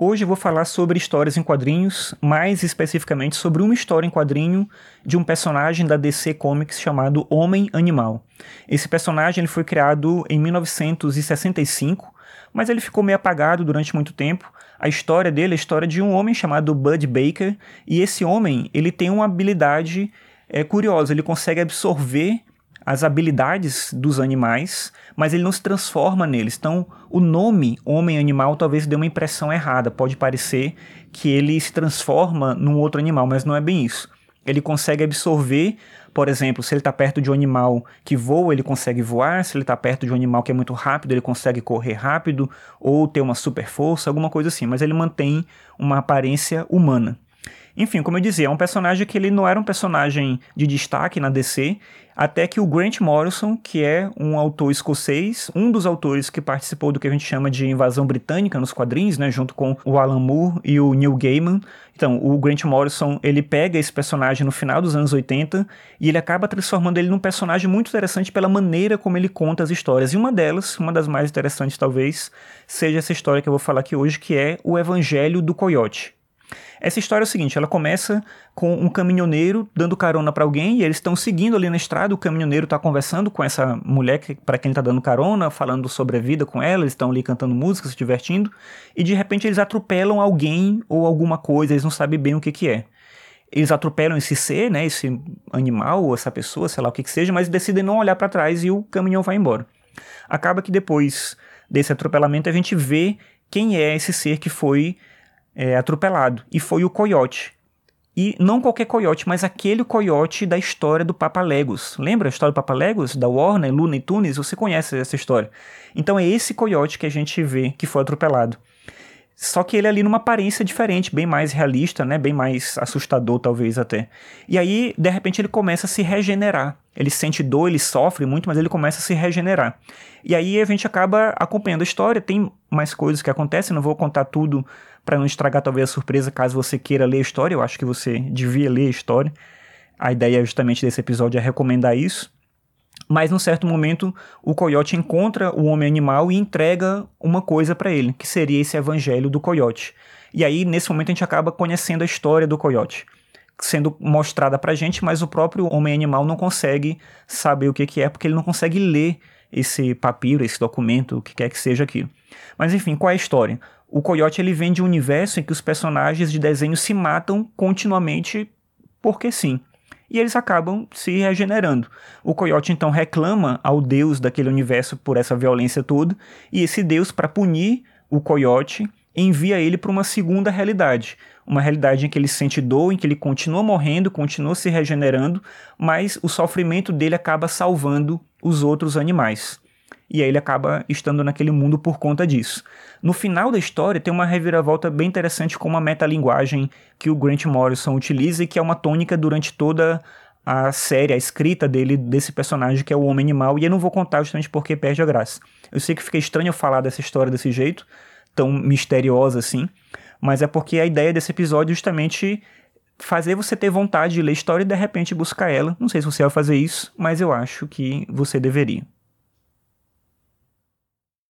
Hoje eu vou falar sobre histórias em quadrinhos, mais especificamente sobre uma história em quadrinho de um personagem da DC Comics chamado Homem Animal. Esse personagem ele foi criado em 1965, mas ele ficou meio apagado durante muito tempo. A história dele é a história de um homem chamado Bud Baker, e esse homem ele tem uma habilidade é, curiosa, ele consegue absorver as habilidades dos animais, mas ele não se transforma neles. Então, o nome homem-animal talvez dê uma impressão errada. Pode parecer que ele se transforma num outro animal, mas não é bem isso. Ele consegue absorver, por exemplo, se ele está perto de um animal que voa, ele consegue voar. Se ele está perto de um animal que é muito rápido, ele consegue correr rápido ou ter uma super força, alguma coisa assim. Mas ele mantém uma aparência humana. Enfim, como eu dizia, é um personagem que ele não era um personagem de destaque na DC, até que o Grant Morrison, que é um autor escocês, um dos autores que participou do que a gente chama de invasão britânica nos quadrinhos, né, junto com o Alan Moore e o Neil Gaiman. Então, o Grant Morrison, ele pega esse personagem no final dos anos 80 e ele acaba transformando ele num personagem muito interessante pela maneira como ele conta as histórias. E uma delas, uma das mais interessantes talvez, seja essa história que eu vou falar aqui hoje, que é o Evangelho do Coyote. Essa história é o seguinte: ela começa com um caminhoneiro dando carona para alguém e eles estão seguindo ali na estrada. O caminhoneiro está conversando com essa mulher para quem está dando carona, falando sobre a vida com ela. Eles estão ali cantando música, se divertindo e de repente eles atropelam alguém ou alguma coisa. Eles não sabem bem o que, que é. Eles atropelam esse ser, né, esse animal ou essa pessoa, sei lá o que, que seja, mas decidem não olhar para trás e o caminhão vai embora. Acaba que depois desse atropelamento a gente vê quem é esse ser que foi é, atropelado. E foi o coiote. E não qualquer coiote, mas aquele coiote da história do Papa Legos. Lembra a história do Papa Legos? Da Warner, Luna e Tunes? Você conhece essa história. Então é esse coiote que a gente vê que foi atropelado. Só que ele é ali numa aparência diferente, bem mais realista, né? Bem mais assustador, talvez até. E aí, de repente, ele começa a se regenerar. Ele sente dor, ele sofre muito, mas ele começa a se regenerar. E aí a gente acaba acompanhando a história. Tem mais coisas que acontecem, não vou contar tudo para não estragar talvez a surpresa caso você queira ler a história. Eu acho que você devia ler a história. A ideia justamente desse episódio é recomendar isso. Mas num certo momento, o coiote encontra o homem animal e entrega uma coisa para ele, que seria esse evangelho do coiote. E aí, nesse momento, a gente acaba conhecendo a história do coiote, sendo mostrada pra gente, mas o próprio homem animal não consegue saber o que, que é, porque ele não consegue ler esse papiro, esse documento, o que quer que seja aquilo. Mas enfim, qual é a história? O coiote ele vem de um universo em que os personagens de desenho se matam continuamente porque sim e eles acabam se regenerando. O coiote então reclama ao deus daquele universo por essa violência toda, e esse deus, para punir o coiote, envia ele para uma segunda realidade. Uma realidade em que ele sente dor, em que ele continua morrendo, continua se regenerando, mas o sofrimento dele acaba salvando os outros animais e aí ele acaba estando naquele mundo por conta disso. No final da história tem uma reviravolta bem interessante com uma metalinguagem que o Grant Morrison utiliza e que é uma tônica durante toda a série, a escrita dele, desse personagem que é o Homem Animal, e eu não vou contar justamente porque perde a graça. Eu sei que fica estranho eu falar dessa história desse jeito, tão misteriosa assim, mas é porque a ideia desse episódio é justamente fazer você ter vontade de ler a história e de repente buscar ela. Não sei se você vai fazer isso, mas eu acho que você deveria.